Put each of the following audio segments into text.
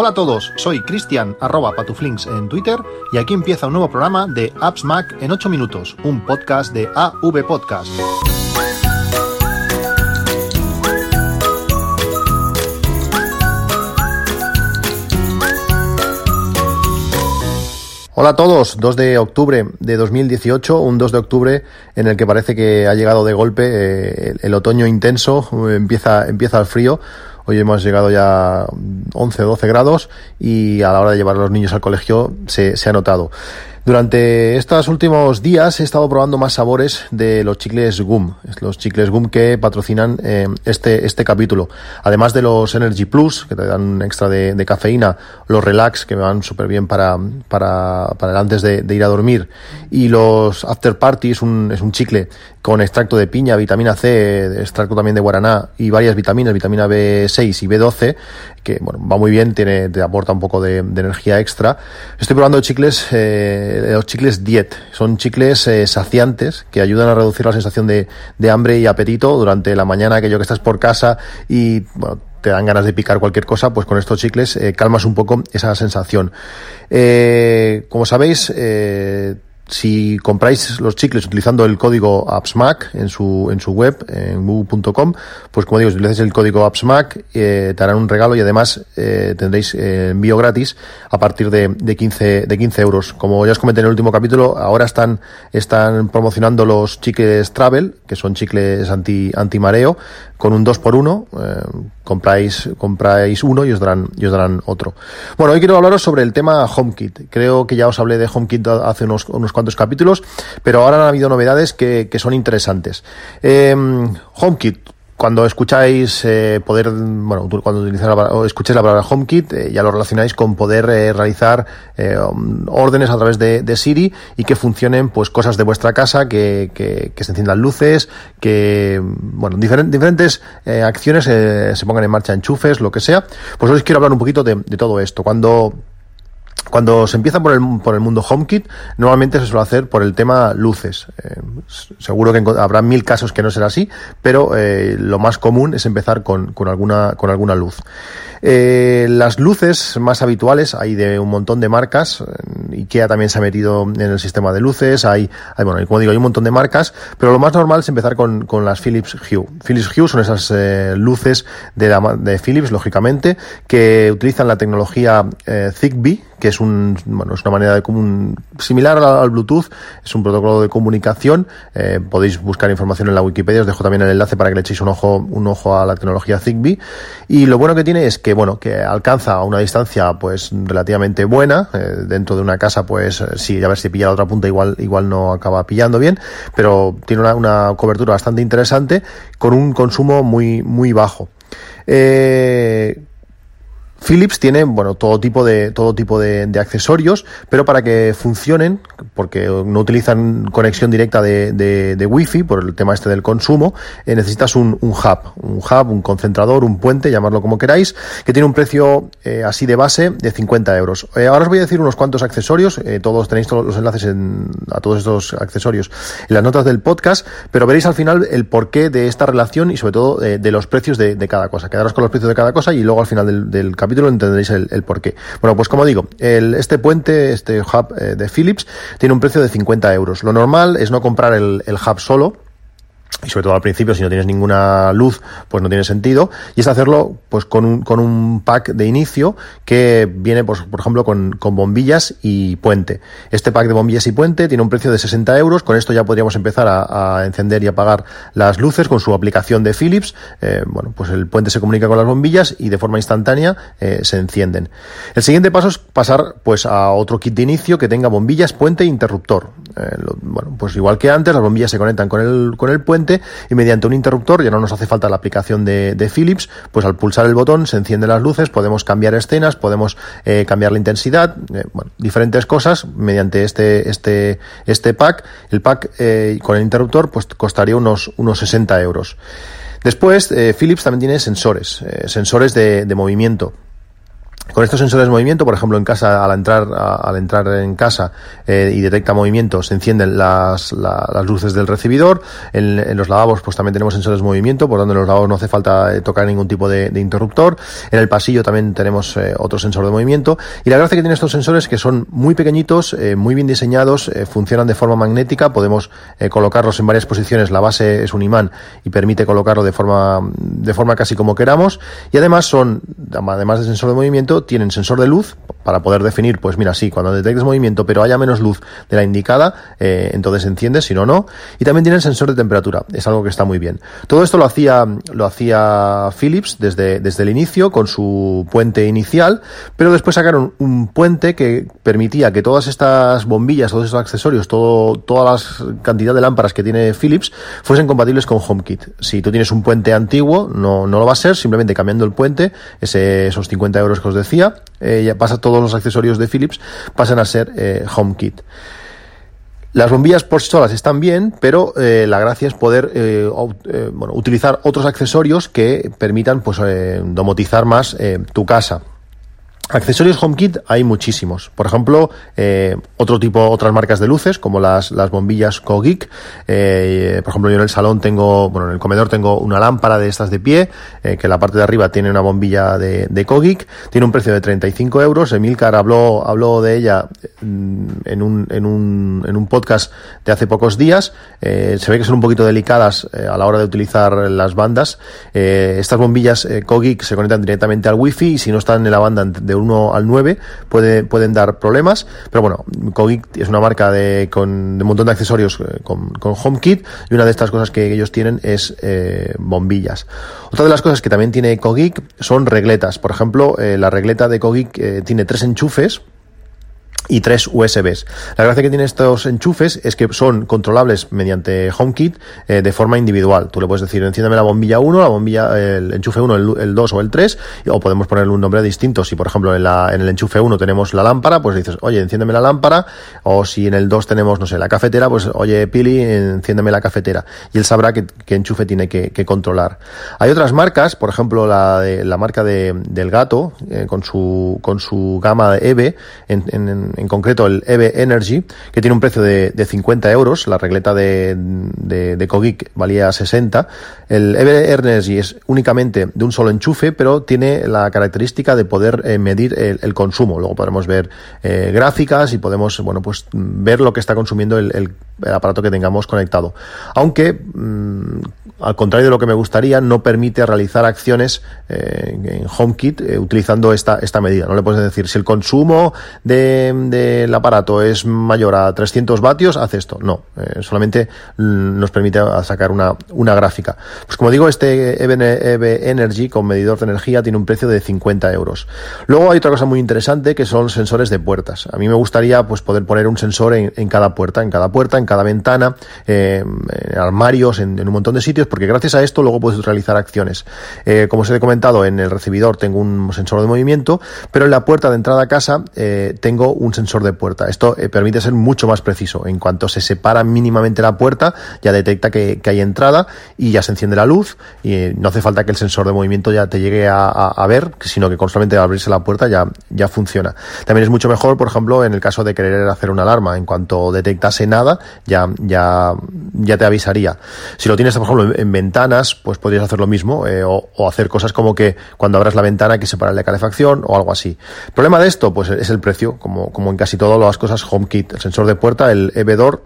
Hola a todos, soy Cristian patuflinks en Twitter y aquí empieza un nuevo programa de Apps Mac en 8 minutos, un podcast de AV Podcast. Hola a todos, 2 de octubre de 2018, un 2 de octubre en el que parece que ha llegado de golpe eh, el, otoño intenso, empieza, empieza el frío. Hoy hemos llegado ya 11 o 12 grados y a la hora de llevar a los niños al colegio se, se ha notado. Durante estos últimos días he estado probando más sabores de los chicles Gum, los chicles Gum que patrocinan eh, este, este capítulo. Además de los Energy Plus, que te dan un extra de, cafeína, los Relax, que me van súper bien para, para, para antes de, ir a dormir, y los After Party, es un, es un chicle con extracto de piña, vitamina C, extracto también de guaraná y varias vitaminas, vitamina B6 y B12, que bueno, va muy bien, tiene, te aporta un poco de, de energía extra. Estoy probando chicles, eh, los chicles Diet. Son chicles eh, saciantes que ayudan a reducir la sensación de, de, hambre y apetito durante la mañana, aquello que estás por casa y te dan ganas de picar cualquier cosa, pues con estos chicles eh, calmas un poco esa sensación. Eh, como sabéis, eh, si compráis los chicles utilizando el código AppsMac en su, en su web, en google.com, pues como digo, si utilizáis el código AppsMac, eh, te harán un regalo y además eh, tendréis eh, envío gratis a partir de, de, 15, de 15 euros. Como ya os comenté en el último capítulo, ahora están, están promocionando los chicles Travel, que son chicles anti, anti mareo, con un 2 por 1 eh, compráis, compráis uno y os darán, y os darán otro. Bueno, hoy quiero hablaros sobre el tema HomeKit. Creo que ya os hablé de HomeKit hace unos, unos cuantos capítulos, pero ahora han habido novedades que, que son interesantes. Eh, HomeKit, cuando escucháis eh, poder, bueno, cuando utilizáis la, o escucháis la palabra HomeKit, eh, ya lo relacionáis con poder eh, realizar eh, órdenes a través de, de, Siri y que funcionen, pues, cosas de vuestra casa, que, que, que se enciendan luces, que, bueno, diferent, diferentes eh, acciones eh, se pongan en marcha, enchufes, lo que sea. Pues hoy os quiero hablar un poquito de, de todo esto. Cuando cuando se empieza por el, por el mundo HomeKit, normalmente se suele hacer por el tema luces. Eh, seguro que habrá mil casos que no será así, pero eh, lo más común es empezar con, con, alguna, con alguna luz. Eh, las luces más habituales, hay de un montón de marcas, IKEA también se ha metido en el sistema de luces, hay, hay bueno, como digo, hay un montón de marcas, pero lo más normal es empezar con, con las Philips Hue. Philips Hue son esas luces de, de Philips, lógicamente, que utilizan la tecnología Zigbee, que es una manera de común, similar al, Bluetooth, es un protocolo de comunicación, eh, podéis buscar información en la Wikipedia, os dejo también el enlace para que le echéis un ojo, un ojo a la tecnología Zigbee, y lo bueno que tiene es que, bueno, que alcanza a una distancia, pues, relativamente buena, eh, dentro de una casa, pues, sí, a ver si pilla la otra punta, igual, igual no acaba pillando bien, pero tiene una, cobertura bastante interesante, con un consumo muy, muy bajo. Eh, Philips tiene, bueno, todo tipo de, todo tipo de, accesorios, pero para que funcionen, porque no utilizan conexión directa de, de, Wi-Fi por el tema este del consumo, eh, necesitas un, hub, un hub, un concentrador, un puente, llamarlo como queráis, que tiene un precio eh, así de base de 50 euros. Eh, ahora os voy a decir unos cuantos accesorios, todos tenéis todos los enlaces en, a todos estos accesorios en las notas del podcast, pero veréis al final el porqué de esta relación y sobre todo de, los precios de, de, cada cosa. Quedaros con los precios de cada cosa y luego al final del, del capítulo capítulo entenderéis el, el porqué. Bueno, pues como digo, el, este puente, este hub eh, de Philips, tiene un precio de 50 euros. Lo normal es no comprar el, el hub solo, y sobre todo al principio si no tienes ninguna luz pues no tiene sentido y es hacerlo pues con un, con un pack de inicio que viene pues, por ejemplo con, con bombillas y puente. Este pack de bombillas y puente tiene un precio de 60 euros con esto ya podríamos empezar a, encender y apagar las luces con su aplicación de Philips eh, bueno pues el puente se comunica con las bombillas y de forma instantánea eh, se encienden. El siguiente paso es pasar pues a otro kit de inicio que tenga bombillas puente e interruptor. Eh, bueno pues igual que antes las bombillas se conectan con el con el puente y mediante un interruptor, ya no nos hace falta la aplicación de, Philips, pues al pulsar el botón se encienden las luces, podemos cambiar escenas, podemos eh, cambiar la intensidad, eh, bueno, diferentes cosas mediante este, este, este pack. El pack eh, con el interruptor pues costaría unos, unos 60 euros. Después, Philips también tiene sensores, sensores de movimiento Con estos sensores de movimiento, por ejemplo, en casa, al entrar, al entrar en casa eh, y detecta movimiento, se encienden las, las luces del recibidor. En, los lavabos, pues también tenemos sensores de movimiento, por donde en los lavabos no hace falta eh, tocar ningún tipo de, interruptor. En el pasillo también tenemos eh, otro sensor de movimiento. Y la gracia que tienen estos sensores es que son muy pequeñitos, muy bien diseñados, funcionan de forma magnética, podemos colocarlos en varias posiciones. La base es un imán y permite colocarlo de forma, de forma casi como queramos. Y además son, además de sensor de movimiento, tienen sensor de luz para poder definir, pues mira, sí, cuando detectes movimiento pero haya menos luz de la indicada, eh, entonces enciende, si no, no. Y también tienen sensor de temperatura, es algo que está muy bien. Todo esto lo hacía, lo hacía Philips desde, desde el inicio con su puente inicial, pero después sacaron un puente que permitía que todas estas bombillas, todos estos accesorios, todo, toda la cantidad de lámparas que tiene Philips fuesen compatibles con HomeKit. Si tú tienes un puente antiguo, no, no lo va a ser, simplemente cambiando el puente, esos 50 euros que os decía, eh, ya pasa todos los accesorios de Philips, pasan a ser eh, HomeKit. Las bombillas por sí solas están bien, pero eh, la gracia es poder utilizar otros accesorios que permitan pues, domotizar más tu casa. Accesorios HomeKit hay muchísimos. Por ejemplo, eh, otro tipo, otras marcas de luces, como las, las bombillas Kogik. Eh, por ejemplo, yo en el salón tengo, bueno, en el comedor tengo una lámpara de estas de pie, eh, que la parte de arriba tiene una bombilla de, de Kogik. Tiene un precio de 35 euros. Emilcar habló, habló de ella mm, en un, en un, en un podcast de hace pocos días. Se ve que son un poquito delicadas a la hora de utilizar las bandas. Estas bombillas Kogik se conectan directamente al wifi y si no están en la banda de 1 al 9 puede, pueden dar problemas, pero bueno, Kogik es una marca de, con de un montón de accesorios eh, con, con, HomeKit y una de estas cosas que ellos tienen es eh, bombillas. Otra de las cosas que también tiene Kogik son regletas. Por ejemplo, eh, la regleta de Kogik tiene tres enchufes y tres USBs. La gracia que tienen estos enchufes es que son controlables mediante HomeKit eh, de forma individual. Tú le puedes decir, enciéndeme la bombilla 1, la bombilla, el enchufe 1, el, 2 o el 3, o podemos ponerle un nombre distinto. Si, por ejemplo, en, la, en el enchufe 1 tenemos la lámpara, pues dices, oye, enciéndeme la lámpara, o si en el 2 tenemos, no sé, la cafetera, pues, oye, Pili, enciéndeme la cafetera. Y él sabrá qué, enchufe tiene que, controlar. Hay otras marcas, por ejemplo, la, de, la marca de, del gato, eh, con, su, con su gama de EVE, en, en en concreto el EVE Energy, que tiene un precio de, de 50 euros, la regleta de, de, de Kogik valía 60. El EVE Energy es únicamente de un solo enchufe, pero tiene la característica de poder eh, medir el, consumo. Luego podremos ver eh, gráficas y podemos, bueno, pues ver lo que está consumiendo el, aparato que tengamos conectado. Aunque, mm, al contrario de lo que me gustaría, no permite realizar acciones eh, en HomeKit utilizando esta, esta medida. No le puedes decir si el consumo del de, aparato es mayor a 300 vatios, haz esto. No, eh, solamente nos permite sacar una, una gráfica. Pues como digo, este EV Energy con medidor de energía tiene un precio de 50 euros. Luego hay otra cosa muy interesante que son sensores de puertas. A mí me gustaría pues poder poner un sensor en, cada puerta, en cada puerta, en cada ventana, en armarios, en, en un montón de sitios porque gracias a esto luego puedes realizar acciones. Eh, como os he comentado, en el recibidor tengo un sensor de movimiento, pero en la puerta de entrada a casa eh, tengo un sensor de puerta. Esto eh, permite ser mucho más preciso. En cuanto se separa mínimamente la puerta, ya detecta que, hay entrada y ya se enciende la luz y no hace falta que el sensor de movimiento ya te llegue a, ver, sino que constantemente al abrirse la puerta ya, ya funciona. También es mucho mejor, por ejemplo, en el caso de querer hacer una alarma. En cuanto detectase nada, ya, ya, ya te avisaría. Si lo tienes, por ejemplo, en ventanas, pues podrías hacer lo mismo, eh, o, hacer cosas como que cuando abras la ventana que separar la calefacción o algo así. El problema de esto, pues es el precio, como, como en casi todas las cosas HomeKit, el sensor de puerta, el EVDOR,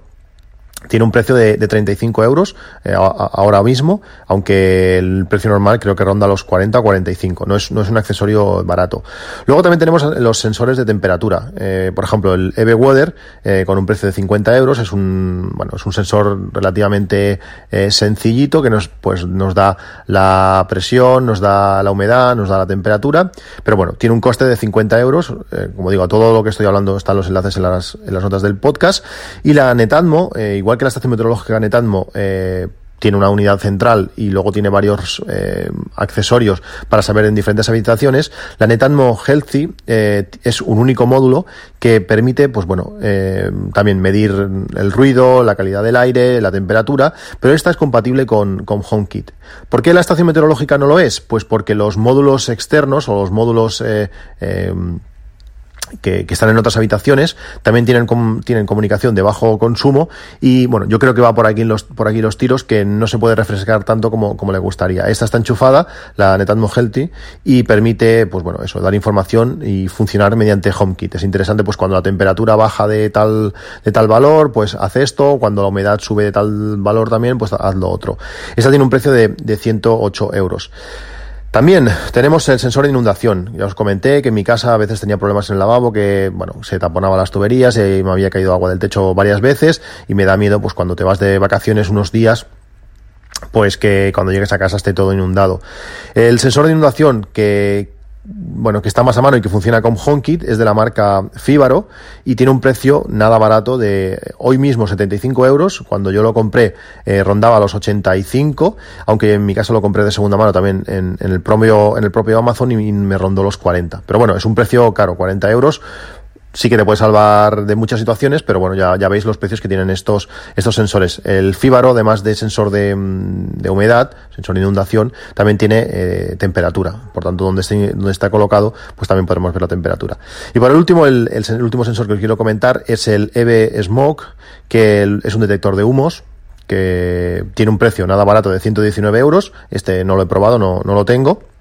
tiene un precio de, de 35 euros eh, ahora mismo, aunque el precio normal creo que ronda los 40 o 45. No es, no es un accesorio barato. Luego también tenemos los sensores de temperatura. Eh, por ejemplo, el EV Weather, eh, con un precio de 50 euros, es un, bueno, es un sensor relativamente eh, sencillito que nos, pues, nos da la presión, nos da la humedad, nos da la temperatura. Pero bueno, tiene un coste de 50 euros. Eh, como digo, todo lo que estoy hablando están los enlaces en las, en las notas del podcast. Y la Netatmo, igual que la estación meteorológica Netatmo eh, tiene una unidad central y luego tiene varios eh, accesorios para saber en diferentes habitaciones, la Netatmo Healthy eh, es un único módulo que permite, pues bueno, también medir el ruido, la calidad del aire, la temperatura, pero esta es compatible con, con HomeKit. ¿Por qué la estación meteorológica no lo es? Pues porque los módulos externos o los módulos eh, que, están en otras habitaciones, también tienen, tienen comunicación de bajo consumo y bueno, yo creo que va por aquí los, por aquí los tiros que no se puede refrescar tanto como, como le gustaría. Esta está enchufada, la Netatmo Healthy, y permite, pues bueno, eso, dar información y funcionar mediante HomeKit. Es interesante, pues cuando la temperatura baja de tal, de tal valor, pues hace esto, cuando la humedad sube de tal valor también, pues haz lo otro. Esta tiene un precio de, de 108 euros. También tenemos el sensor de inundación. Ya os comenté que en mi casa a veces tenía problemas en el lavabo, que bueno, se taponaba las tuberías y me había caído agua del techo varias veces y me da miedo pues cuando te vas de vacaciones unos días pues que cuando llegues a casa esté todo inundado. El sensor de inundación que, bueno, que está más a mano y que funciona con HomeKit, es de la marca Fíbaro y tiene un precio nada barato de hoy mismo 75 euros. Cuando yo lo compré eh, rondaba los 85, aunque en mi caso lo compré de segunda mano también en, el, propio, en el propio Amazon y me rondó los 40. Pero bueno, es un precio caro, 40 euros sí que te puede salvar de muchas situaciones, pero bueno, ya, ya veis los precios que tienen estos, estos sensores. El Fíbaro, además de sensor de, de humedad, sensor de inundación, también tiene eh, temperatura. Por tanto, donde, esté, donde está colocado, pues también podemos ver la temperatura. Y por el último, el, el, último sensor que os quiero comentar es el EV Smoke, que es un detector de humos que tiene un precio nada barato de 119 euros. Este no lo he probado, no, no lo tengo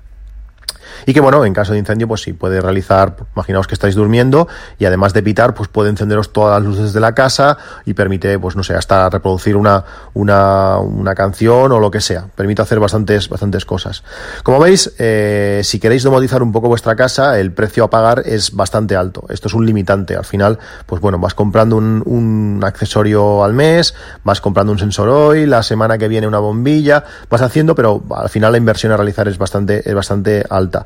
y que bueno, en caso de incendio, pues sí, puede realizar, imaginaos que estáis durmiendo y además de pitar, pues puede encenderos todas las luces de la casa y permite, pues no sé, hasta reproducir una, una, una canción o lo que sea. Permite hacer bastantes, bastantes cosas. Como veis, eh, si queréis domotizar un poco vuestra casa, el precio a pagar es bastante alto. Esto es un limitante. Al final, pues bueno, vas comprando un, un accesorio al mes, vas comprando un sensor hoy, la semana que viene una bombilla, vas haciendo, pero al final la inversión a realizar es bastante, es bastante alta.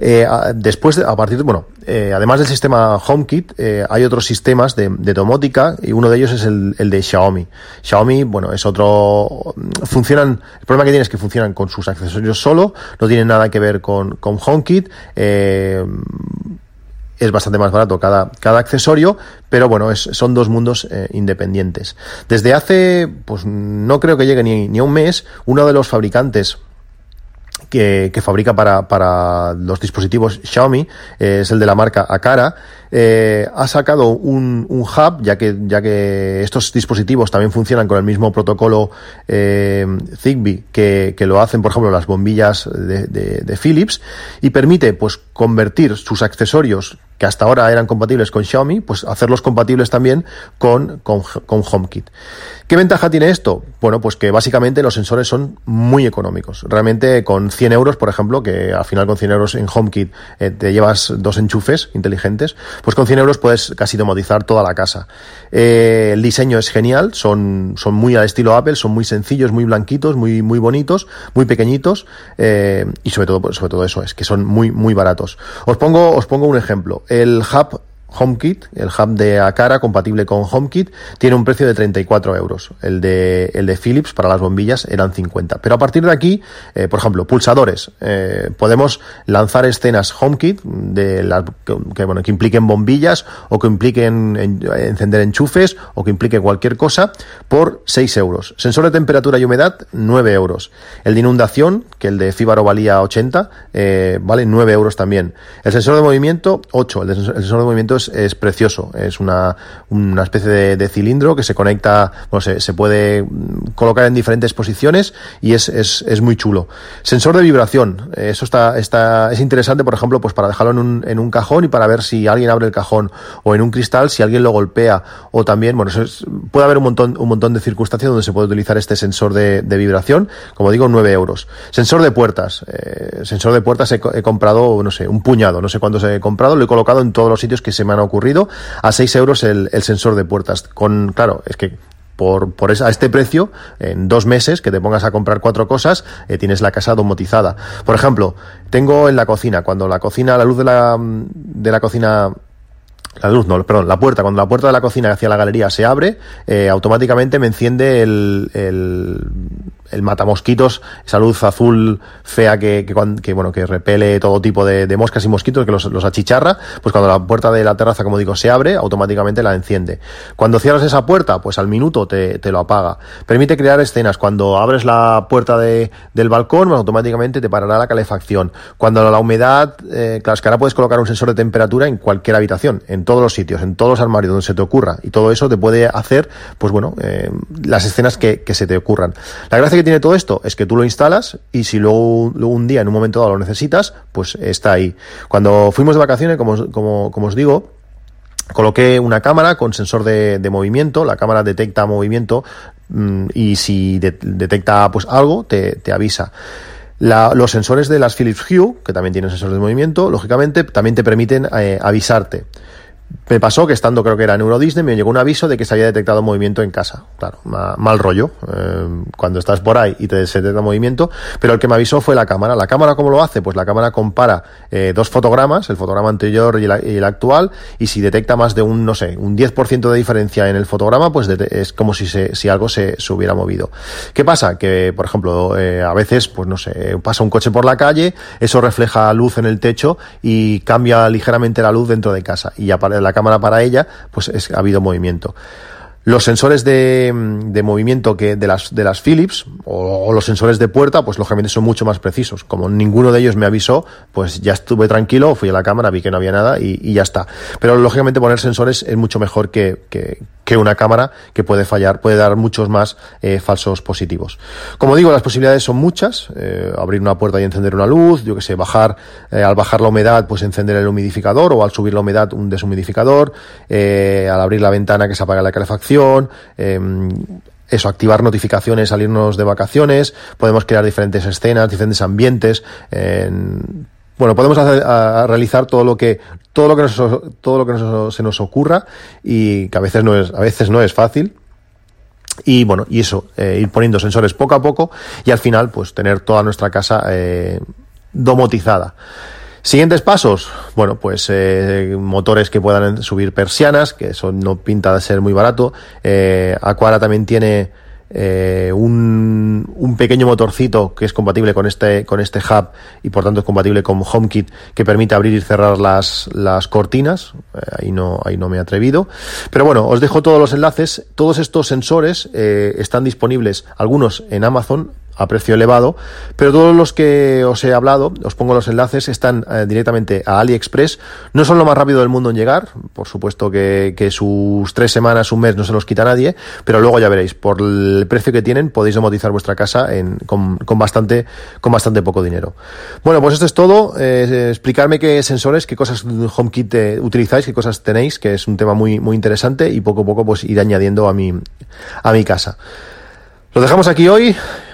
Eh, después, a partir de, bueno, eh, además del sistema HomeKit, eh, hay otros sistemas de, domótica y uno de ellos es el, de Xiaomi. Xiaomi, bueno, es otro, funcionan, el problema que tiene es que funcionan con sus accesorios solo, no tienen nada que ver con, con HomeKit, es bastante más barato cada, cada accesorio, pero bueno, son dos mundos independientes. Desde hace, pues no creo que llegue ni, ni a un mes, uno de los fabricantes que, que fabrica para, para, los dispositivos Xiaomi, eh, es el de la marca Akara, eh, ha sacado un, un, hub, ya que, ya que estos dispositivos también funcionan con el mismo protocolo eh, Zigbee que, que, lo hacen, por ejemplo, las bombillas de, de, de Philips, y permite pues convertir sus accesorios que hasta ahora eran compatibles con Xiaomi, pues hacerlos compatibles también con, con, con, HomeKit. ¿Qué ventaja tiene esto? Bueno, pues que básicamente los sensores son muy económicos. Realmente con 100 euros, por ejemplo, que al final con 100 euros en HomeKit eh, te llevas dos enchufes inteligentes, pues con 100 euros puedes casi domotizar toda la casa. Eh, el diseño es genial, son, son muy al estilo Apple, son muy sencillos, muy blanquitos, muy, muy bonitos, muy pequeñitos eh, y sobre todo, sobre todo eso, es que son muy, muy baratos. Os pongo, os pongo un ejemplo. El hub HomeKit, el hub de Akara compatible con HomeKit, tiene un precio de 34 euros. El de, el de Philips para las bombillas eran 50. Pero a partir de aquí, eh, por ejemplo, pulsadores. Eh, podemos lanzar escenas HomeKit de las, que, bueno, que impliquen bombillas o que impliquen encender enchufes o que implique cualquier cosa por 6 euros. Sensor de temperatura y humedad, 9 euros. El de inundación, que el de Fibaro valía 80, eh, vale 9 euros también. El sensor de movimiento, 8. El, el sensor de movimiento es, precioso. Es una, una especie de, cilindro que se conecta, bueno, se, se, puede colocar en diferentes posiciones y es, es, es muy chulo. Sensor de vibración. Eso está, está, es interesante, por ejemplo, pues para dejarlo en un, en un cajón y para ver si alguien abre el cajón o en un cristal, si alguien lo golpea o también, bueno, puede haber un montón, un montón de circunstancias donde se puede utilizar este sensor de, vibración. Como digo, 9 euros. Sensor de puertas. Eh, sensor de puertas he, he, comprado, no sé, un puñado, no sé cuántos he comprado, lo he colocado en todos los sitios que se me han ocurrido, a 6 euros el, sensor de puertas. Con, claro, es que por, por a este precio, en dos meses que te pongas a comprar cuatro cosas, eh, tienes la casa domotizada. Por ejemplo, tengo en la cocina, cuando la cocina, la luz de la, de la cocina la luz, no, perdón, la puerta, cuando la puerta de la cocina hacia la galería se abre, eh, automáticamente me enciende el, el matamosquitos, esa luz azul fea que, que, bueno, que repele todo tipo de, moscas y mosquitos, que los, los, achicharra, pues cuando la puerta de la terraza, como digo, se abre, automáticamente la enciende. Cuando cierras esa puerta, pues al minuto te, te lo apaga. Permite crear escenas. Cuando abres la puerta de, del balcón, pues automáticamente te parará la calefacción. Cuando la humedad, eh, claro, es que ahora puedes colocar un sensor de temperatura en cualquier habitación, en todos los sitios, en todos los armarios donde se te ocurra. Y todo eso te puede hacer, pues bueno, eh, las escenas que, que se te ocurran. La gracia que tiene todo esto es que tú lo instalas y si luego, un día, en un momento dado, lo necesitas, pues está ahí. Cuando fuimos de vacaciones, como, como, como os digo, coloqué una cámara con sensor de, movimiento, la cámara detecta movimiento mm, y si detecta pues algo te, te avisa. Los sensores de las Philips Hue, que también tienen sensores de movimiento, lógicamente también te permiten eh, avisarte. Me pasó que estando, creo que era en Euro Disney, me llegó un aviso de que se había detectado movimiento en casa. Claro, mal rollo, eh, cuando estás por ahí y te detecta movimiento, pero el que me avisó fue la cámara. ¿La cámara cómo lo hace? Pues la cámara compara eh, dos fotogramas, el fotograma anterior y, el actual, y si detecta más de un, no sé, un 10% de diferencia en el fotograma, pues es como si, se, si algo se, hubiera movido. ¿Qué pasa? Que, por ejemplo, eh, a veces, pues no sé, pasa un coche por la calle, eso refleja luz en el techo y cambia ligeramente la luz dentro de casa. Y ya la cámara para ella, pues es, ha habido movimiento. Los sensores de, movimiento que de las, de las Philips o, los sensores de puerta, pues lógicamente son mucho más precisos. Como ninguno de ellos me avisó, pues ya estuve tranquilo, fui a la cámara, vi que no había nada y, y ya está. Pero lógicamente poner sensores es mucho mejor que, que, que una cámara que puede fallar, puede dar muchos más eh, falsos positivos. Como digo, las posibilidades son muchas, eh, abrir una puerta y encender una luz, yo que sé, bajar, eh, al bajar la humedad, pues encender el humidificador o al subir la humedad un deshumidificador, al abrir la ventana que se apaga la calefacción, em, eso, activar notificaciones, salirnos de vacaciones, podemos crear diferentes escenas, diferentes ambientes, bueno, podemos hacer, realizar todo lo que todo lo que nos, todo lo que se nos ocurra y que a veces no es a veces no es fácil. Y bueno, y eso, eh, ir poniendo sensores poco a poco y al final pues tener toda nuestra casa eh, domotizada. Siguientes pasos, bueno, pues eh, motores que puedan subir persianas, que eso no pinta de ser muy barato. Eh, Aquara también tiene eh, un, un, pequeño motorcito que es compatible con este, con este hub y por tanto es compatible con HomeKit que permite abrir y cerrar las, las cortinas. Eh, ahí, no, ahí no me he atrevido. Pero bueno, os dejo todos los enlaces. Todos estos sensores eh, están disponibles, algunos en Amazon, a precio elevado, pero todos los que os he hablado, os pongo los enlaces, están eh, directamente a AliExpress. No son lo más rápido del mundo en llegar, por supuesto que, sus tres semanas, un mes no se los quita nadie, pero luego ya veréis, por el precio que tienen podéis domotizar vuestra casa en, con, con, bastante, con bastante poco dinero. Bueno, pues esto es todo. Eh, explicarme qué sensores, qué cosas HomeKit eh, utilizáis, qué cosas tenéis, que es un tema muy, muy interesante y poco a poco pues ir añadiendo a mi, a mi casa. Lo dejamos aquí hoy.